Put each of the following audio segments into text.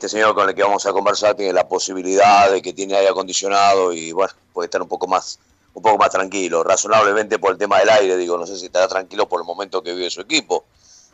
este señor con el que vamos a conversar tiene la posibilidad de que tiene aire acondicionado y bueno, puede estar un poco más un poco más tranquilo, razonablemente por el tema del aire, digo, no sé si estará tranquilo por el momento que vive su equipo,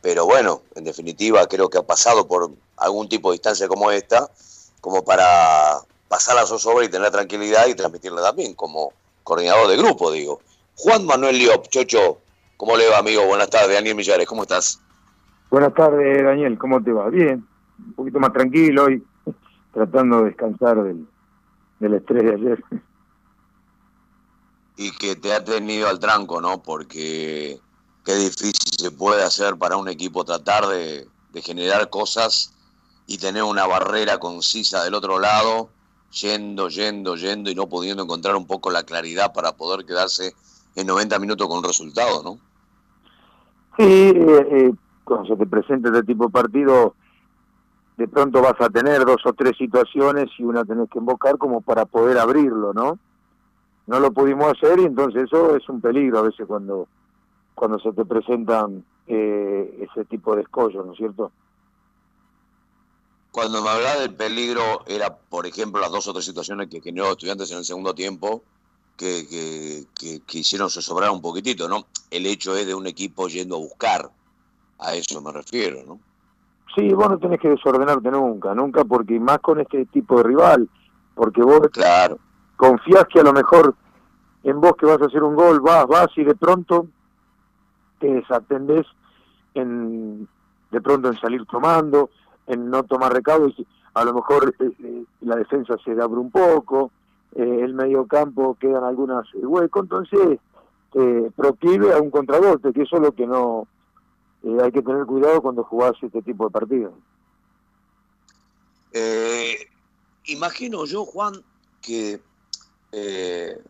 pero bueno, en definitiva creo que ha pasado por algún tipo de distancia como esta, como para pasar a zozobra y tener tranquilidad y transmitirla también como coordinador de grupo, digo. Juan Manuel Liop, Chocho, ¿cómo le va, amigo? Buenas tardes, Daniel Millares, ¿cómo estás? Buenas tardes, Daniel, ¿cómo te va? Bien, un poquito más tranquilo y tratando de descansar del, del estrés de ayer. Y que te ha tenido al tranco, ¿no? Porque qué difícil se puede hacer para un equipo tratar de, de generar cosas y tener una barrera concisa del otro lado, yendo, yendo, yendo y no pudiendo encontrar un poco la claridad para poder quedarse en 90 minutos con resultado, ¿no? Sí, eh, eh, cuando se te presenta este tipo de partido, de pronto vas a tener dos o tres situaciones y una tenés que invocar como para poder abrirlo, ¿no? No lo pudimos hacer y entonces eso es un peligro a veces cuando, cuando se te presentan eh, ese tipo de escollos, ¿no es cierto? Cuando me hablaba del peligro, era, por ejemplo, las dos o tres situaciones que generó estudiantes en el segundo tiempo, que, que, que, hicieron sobrar un poquitito, ¿no? El hecho es de un equipo yendo a buscar, a eso me refiero, ¿no? Sí, vos no tenés que desordenarte nunca, nunca, porque más con este tipo de rival, porque vos claro. confías que a lo mejor en vos que vas a hacer un gol, vas, vas y de pronto te desatendés en, de pronto en salir tomando, en no tomar recaudo, y a lo mejor eh, eh, la defensa se abre un poco, eh, el medio campo quedan algunas huecos, entonces eh, proclive a un contragolpe, que eso es lo que no hay que tener cuidado cuando jugás este tipo de partidos. Eh, imagino yo, Juan, que eh,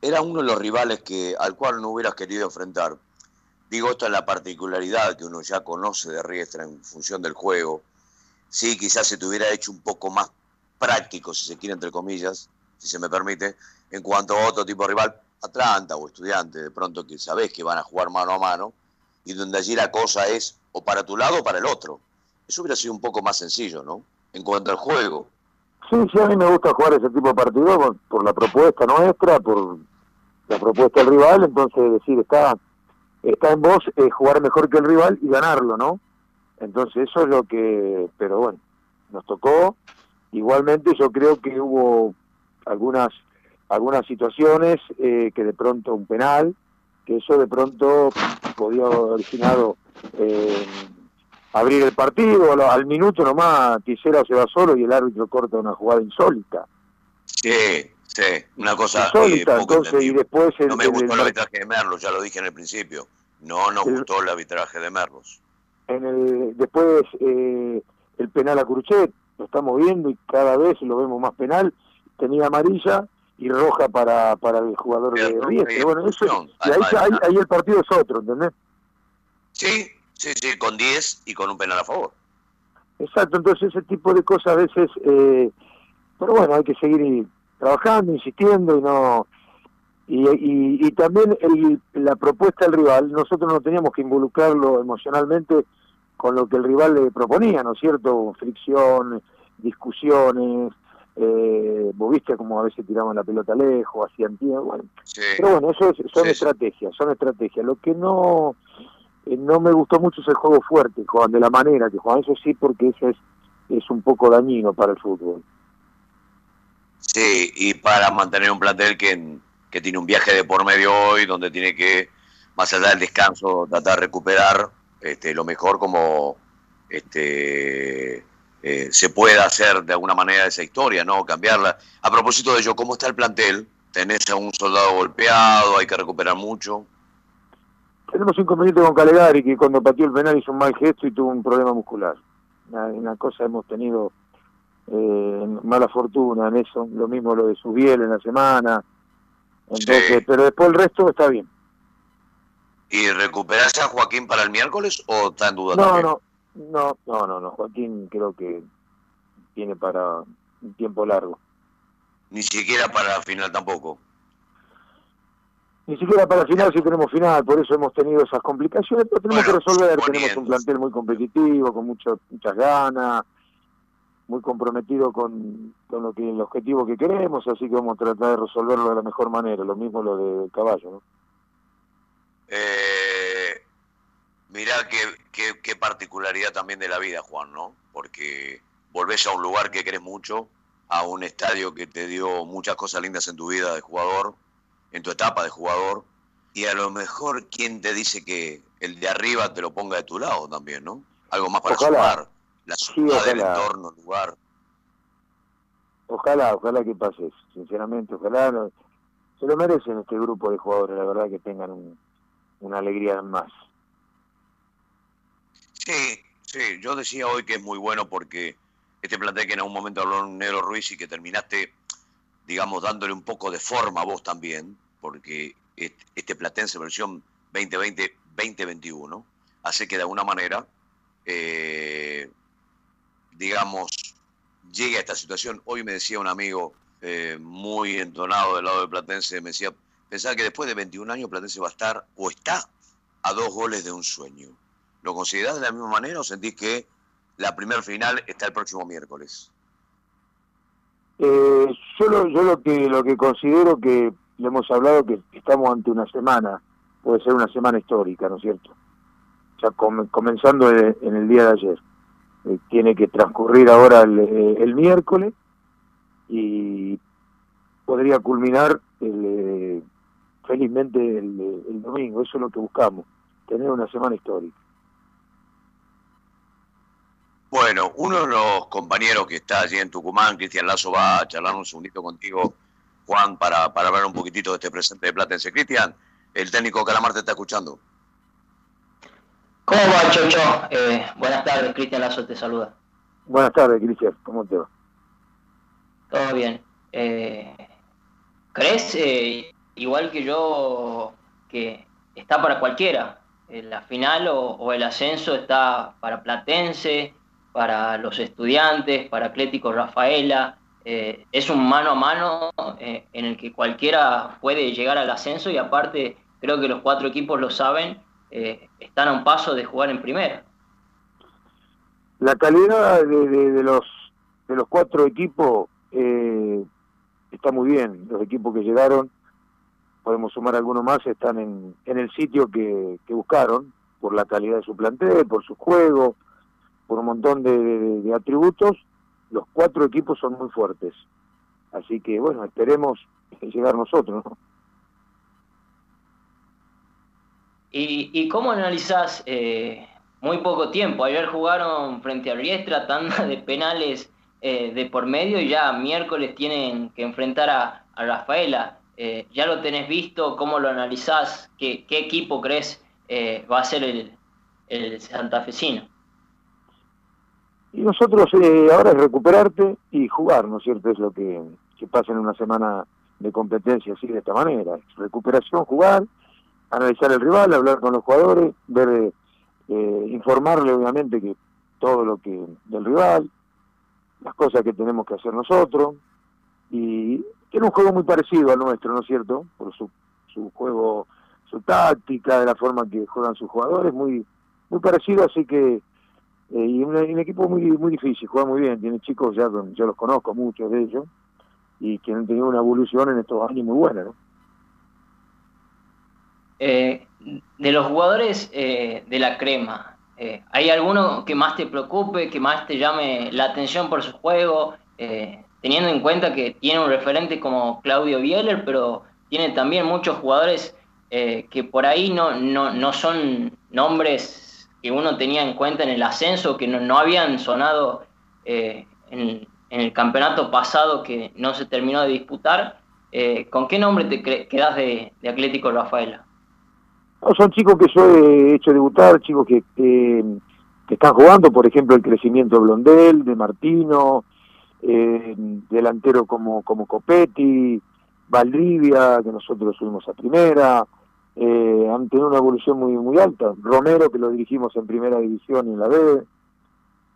era uno de los rivales que al cual no hubieras querido enfrentar. Digo, esto es la particularidad que uno ya conoce de Riestra en función del juego. Sí, quizás se te hubiera hecho un poco más práctico, si se quiere, entre comillas, si se me permite, en cuanto a otro tipo de rival, Atlanta o estudiante, de pronto que sabés que van a jugar mano a mano, y donde allí la cosa es o para tu lado o para el otro. Eso hubiera sido un poco más sencillo, ¿no? En cuanto al juego. Sí, sí, a mí me gusta jugar ese tipo de partido por, por la propuesta nuestra, por la propuesta del rival, entonces decir, está está en vos eh, jugar mejor que el rival y ganarlo, ¿no? Entonces eso es lo que, pero bueno, nos tocó. Igualmente yo creo que hubo algunas algunas situaciones eh, que de pronto un penal, que eso de pronto podía haber originado eh, abrir el partido, al, minuto nomás Tisera se va solo y el árbitro corta una jugada insólita. Sí, sí, una cosa insólita, eh, poco entonces y después el, No me gustó el- el arbitraje de Merlos, ya lo dije en el principio. No nos gustó el arbitraje de Merlos. en el después eh, el penal a Cruchet lo estamos viendo y cada vez lo vemos más penal tenía amarilla y roja para para el jugador de eh, bueno eso y ahí, ahí el partido es otro ¿entendés? Sí, sí, sí, con 10 y con un penal a favor. exacto entonces ese tipo de cosas a veces eh, pero bueno hay que seguir trabajando insistiendo y no y, y, y también el, la propuesta del rival nosotros no teníamos que involucrarlo emocionalmente con lo que el rival le proponía, ¿no es cierto? Fricción, discusiones, eh, vos viste como a veces tiraban la pelota lejos, hacían tiempo, bueno, Sí. pero bueno, eso es- son Sí, estrategias, son estrategias. Lo que no eh, no me gustó mucho es el juego fuerte, Juan, de la manera que Juan, eso sí, porque eso es, es un poco dañino para el fútbol. Sí, y para mantener un plantel que, que tiene un viaje de por medio hoy, donde tiene que, más allá del descanso, tratar de recuperar este, lo mejor como este, eh, se pueda hacer de alguna manera esa historia, ¿no? Cambiarla. A propósito de ello, ¿cómo está el plantel? ¿Tenés a un soldado golpeado? ¿Hay que recuperar mucho? Tenemos inconveniente con Calegari, que cuando pateó el penal hizo un mal gesto y tuvo un problema muscular. Una, una cosa hemos tenido eh, mala fortuna en eso, lo mismo lo de Subiel en la semana. Entonces, Sí. pero después el resto está bien. ¿Y recuperás a Joaquín para el miércoles o está en duda No, también? no, no, no, no, no, Joaquín creo que tiene para un tiempo largo. Ni siquiera para la final tampoco. Ni siquiera para final si tenemos final, por eso hemos tenido esas complicaciones, pero tenemos Bueno, que resolver, tenemos un plantel muy competitivo, con mucho, muchas ganas, muy comprometido con, con lo que el objetivo que queremos, así que vamos a tratar de resolverlo de la mejor manera, lo mismo lo del caballo, ¿no? Eh, mirá qué, qué, particularidad también de la vida, Juan, ¿no? Porque volvés a un lugar que querés mucho, a un estadio que te dio muchas cosas lindas en tu vida de jugador, en tu etapa de jugador, y a lo mejor, ¿quién te dice que el de arriba te lo ponga de tu lado también, ¿no? Algo más para sumar, la ciudad, del entorno, el lugar. Ojalá, ojalá que pase eso, sinceramente, ojalá. se lo merecen este grupo de jugadores, la verdad que tengan una alegría más. Sí, sí, yo decía hoy que es muy bueno porque este plantel que en algún momento habló Nero Ruiz y que terminaste, digamos, dándole un poco de forma a vos también, porque este Platense versión 2020-2021 hace que de alguna manera, eh, digamos, llegue a esta situación. Hoy me decía un amigo eh, muy entonado del lado del Platense, me decía, pensaba que después de 21 años Platense va a estar o está a dos goles de un sueño. ¿Lo considerás de la misma manera o sentís que la primer final está el próximo miércoles? Eh, yo lo, yo lo que lo que considero que le hemos hablado que estamos ante una semana, puede ser una semana histórica, ¿no es cierto? Ya comenzando en el día de ayer. Eh, tiene que transcurrir ahora el, eh, miércoles y podría culminar el, eh, felizmente el, domingo. Eso es lo que buscamos, tener una semana histórica. Bueno, uno de los compañeros que está allí en Tucumán, Cristian Lazo, va a charlar un segundito contigo Juan, para, para hablar un poquitito de este presente de Platense. Cristian, el técnico Calamar te está escuchando. ¿Cómo va, Chocho? Eh, buenas tardes, Cristian Lazo te saluda. Buenas tardes, Cristian, ¿cómo te va? Todo bien. Eh, ¿Crees, eh, igual que yo, que está para cualquiera? La final o el ascenso está para Platense, para los estudiantes, para Atlético Rafaela, eh, es un mano a mano eh, en el que cualquiera puede llegar al ascenso y aparte creo que los cuatro equipos lo saben, eh, están a un paso de jugar en primera. La calidad de, los de los cuatro equipos está muy bien. Los equipos que llegaron, podemos sumar algunos más, están en, el sitio que, buscaron por la calidad de su plantel, por su juego, por un montón de atributos los cuatro equipos son muy fuertes. Así que bueno, esperemos llegar nosotros. ¿Y, cómo analizás eh, muy poco tiempo? Ayer jugaron frente a Riestra, tanda de penales eh, de por medio y ya miércoles tienen que enfrentar a, Rafaela. Eh, ¿Ya lo tenés visto? ¿Cómo lo analizás? ¿Qué, qué equipo crees va a ser el, el santafesino? Y nosotros eh, ahora es recuperarte y jugar, ¿no es cierto? Es lo que, pasa en una semana de competencia así de esta manera. Recuperación, jugar, analizar el rival, hablar con los jugadores, ver, eh, informarle obviamente que todo lo que del rival, las cosas que tenemos que hacer nosotros, y tiene un juego muy parecido al nuestro, ¿no es cierto? Por su, su juego, su táctica, de la forma que juegan sus jugadores, muy, muy parecido, así que eh, y un, equipo muy muy difícil, juega muy bien, tiene chicos, ya yo los conozco, muchos de ellos, y que han tenido una evolución en estos años muy buena. Eh, de los jugadores eh, de la crema, ¿hay alguno que más te preocupe, que más te llame la atención por su juego, teniendo en cuenta que tiene un referente como Claudio Bieler, pero tiene también muchos jugadores que por ahí no, no, no son nombres que uno tenía en cuenta en el ascenso, que no, habían sonado eh, en, el campeonato pasado que no se terminó de disputar. Eh, ¿Con qué nombre te quedas de, Atlético Rafaela? son chicos que yo he hecho debutar, chicos que, que, están jugando, por ejemplo, el crecimiento de Blondel, de Martino, eh, delantero como, como Copetti, Valdivia, que nosotros subimos a primera, eh, han tenido una evolución muy muy alta. Romero, que lo dirigimos en primera división y en la B.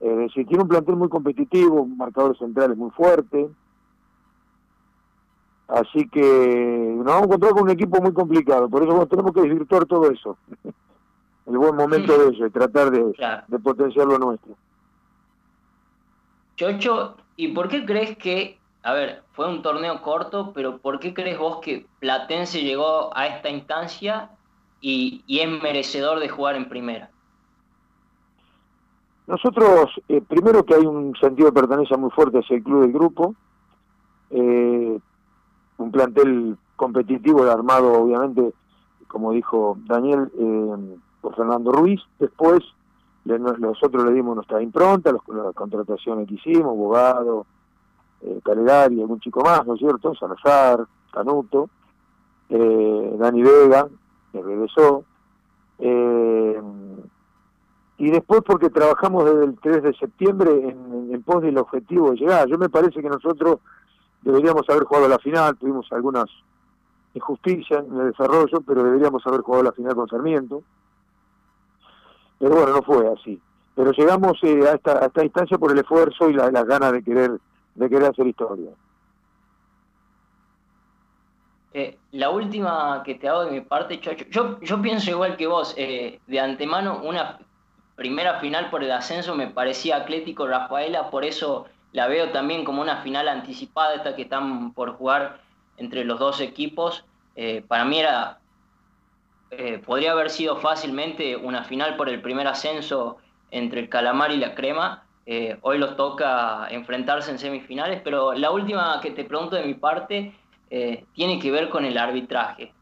Eh, es decir, tiene un plantel muy competitivo, un marcador central muy fuerte. Así que nos vamos a encontrar con un equipo muy complicado. Por eso tenemos que desvirtuar todo eso. El buen momento de eso y tratar de, de potenciar lo nuestro. Chocho, ¿y por qué crees que, a ver, fue un torneo corto, pero ¿por qué crees vos que Platense llegó a esta instancia y, es merecedor de jugar en primera? Nosotros, eh, primero que hay un sentido de pertenencia muy fuerte hacia el club del grupo, eh, un plantel competitivo armado obviamente, como dijo Daniel, eh, por Fernando Ruiz. Después nosotros le dimos nuestra impronta, las contrataciones que hicimos, Bogado, eh, Calegari, algún chico más, ¿no es cierto? Salazar, Canuto, eh, Dani Vega, que regresó. Eh, y después porque trabajamos desde el 3 de septiembre en, en pos del objetivo de llegar. Yo me parece que nosotros deberíamos haber jugado la final, tuvimos algunas injusticias en el desarrollo, pero deberíamos haber jugado la final con Sarmiento. Pero bueno, no fue así. Pero llegamos eh, a, esta, a esta instancia por el esfuerzo y las ganas de querer, de querer hacer historia. Eh, la última que te hago de mi parte, Chocho, yo, pienso igual que vos, eh, de antemano una primera final por el ascenso me parecía Atlético Rafaela, por eso la veo también como una final anticipada, esta que están por jugar entre los dos equipos. Eh, para mí era, podría haber sido fácilmente una final por el primer ascenso entre el Calamar y la Crema. Eh, hoy los toca enfrentarse en semifinales, pero la última que te pregunto de mi parte tiene que ver con el arbitraje.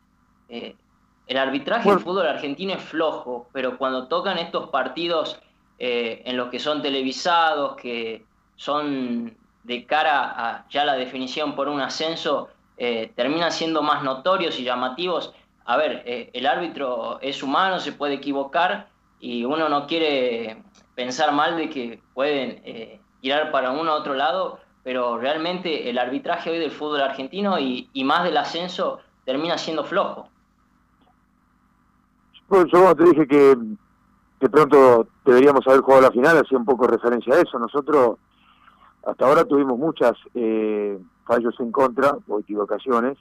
el arbitraje del fútbol argentino es flojo, pero cuando tocan estos partidos en los que son televisados, que son de cara a ya la definición por un ascenso, eh, terminan siendo más notorios y llamativos. A ver, eh, el árbitro es humano, se puede equivocar y uno no quiere pensar mal de que pueden eh, tirar para uno a otro lado, pero realmente el arbitraje hoy del fútbol argentino y, más del ascenso termina siendo flojo. Bueno, yo te dije que de pronto deberíamos haber jugado la final, hacía un poco referencia a eso. Nosotros hasta ahora tuvimos muchas eh, fallos en contra o equivocaciones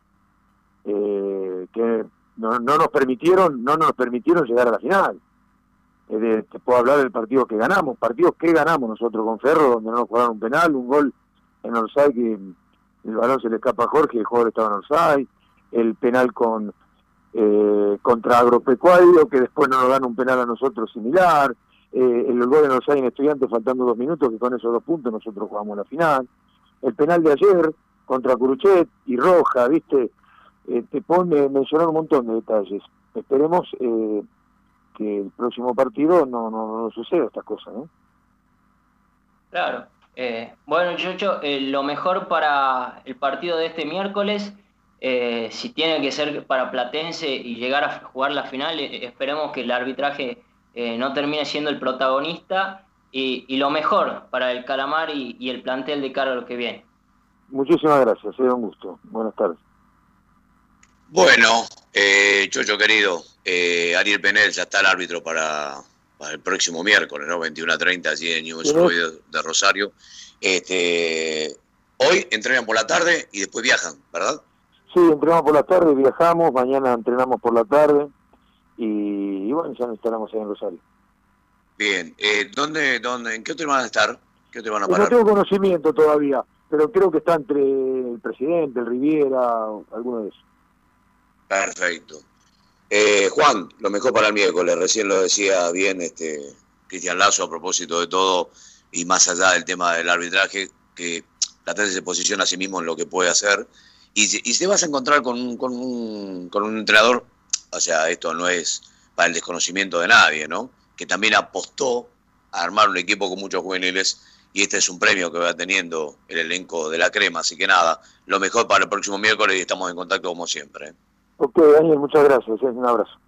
eh, que no, nos permitieron no nos permitieron llegar a la final. Te puedo hablar del partido que ganamos, partidos que ganamos nosotros con Ferro, donde no nos jugaron un penal, un gol en Orsay que el balón se le escapa a Jorge, el jugador estaba en Orsay, el penal con eh, contra Agropecuario, que después no nos dan un penal a nosotros similar, eh, el gol de los en Estudiantes faltando dos minutos, que con esos dos puntos nosotros jugamos la final, el penal de ayer contra Curuchet y Roja, ¿viste? Eh, te pone, mencionar un montón de detalles. Esperemos eh, que el próximo partido no, no, no suceda estas cosas, ¿no? Claro. Eh, bueno, Chucho, lo mejor para el partido de este miércoles, si tiene que ser para Platense y llegar a jugar la final, esperemos que el arbitraje eh, no termine siendo el protagonista y, lo mejor para el Calamar y, el plantel de cara a lo que viene. Muchísimas gracias, sido un gusto. Buenas tardes. Bueno, eh, Chocho querido, eh, Ariel Penel ya está el árbitro para, el próximo miércoles, ¿no? 21 a 30, allí en News de Rosario. Este, hoy entrenan por la tarde y después viajan, ¿verdad? Sí, entrenamos por la tarde, viajamos, mañana entrenamos por la tarde y, bueno, ya nos instalamos ahí en Rosario. Bien, eh, ¿dónde, dónde, ¿en qué hotel van a estar? ¿Qué hotel van a parar? No tengo conocimiento todavía, pero creo que está entre el presidente, el Riviera, alguno de esos. Perfecto. Eh, Juan, lo mejor para el miércoles, recién lo decía bien este Cristian Lazo a propósito de todo y más allá del tema del arbitraje, que la se posiciona a sí mismo en lo que puede hacer y, y te vas a encontrar con con un, con un entrenador o sea, esto no es para el desconocimiento de nadie, ¿no? Que también apostó a armar un equipo con muchos juveniles y este es un premio que va teniendo el elenco de la crema, así que nada, lo mejor para el próximo miércoles y estamos en contacto como siempre. Ok, Daniel, muchas gracias, un abrazo.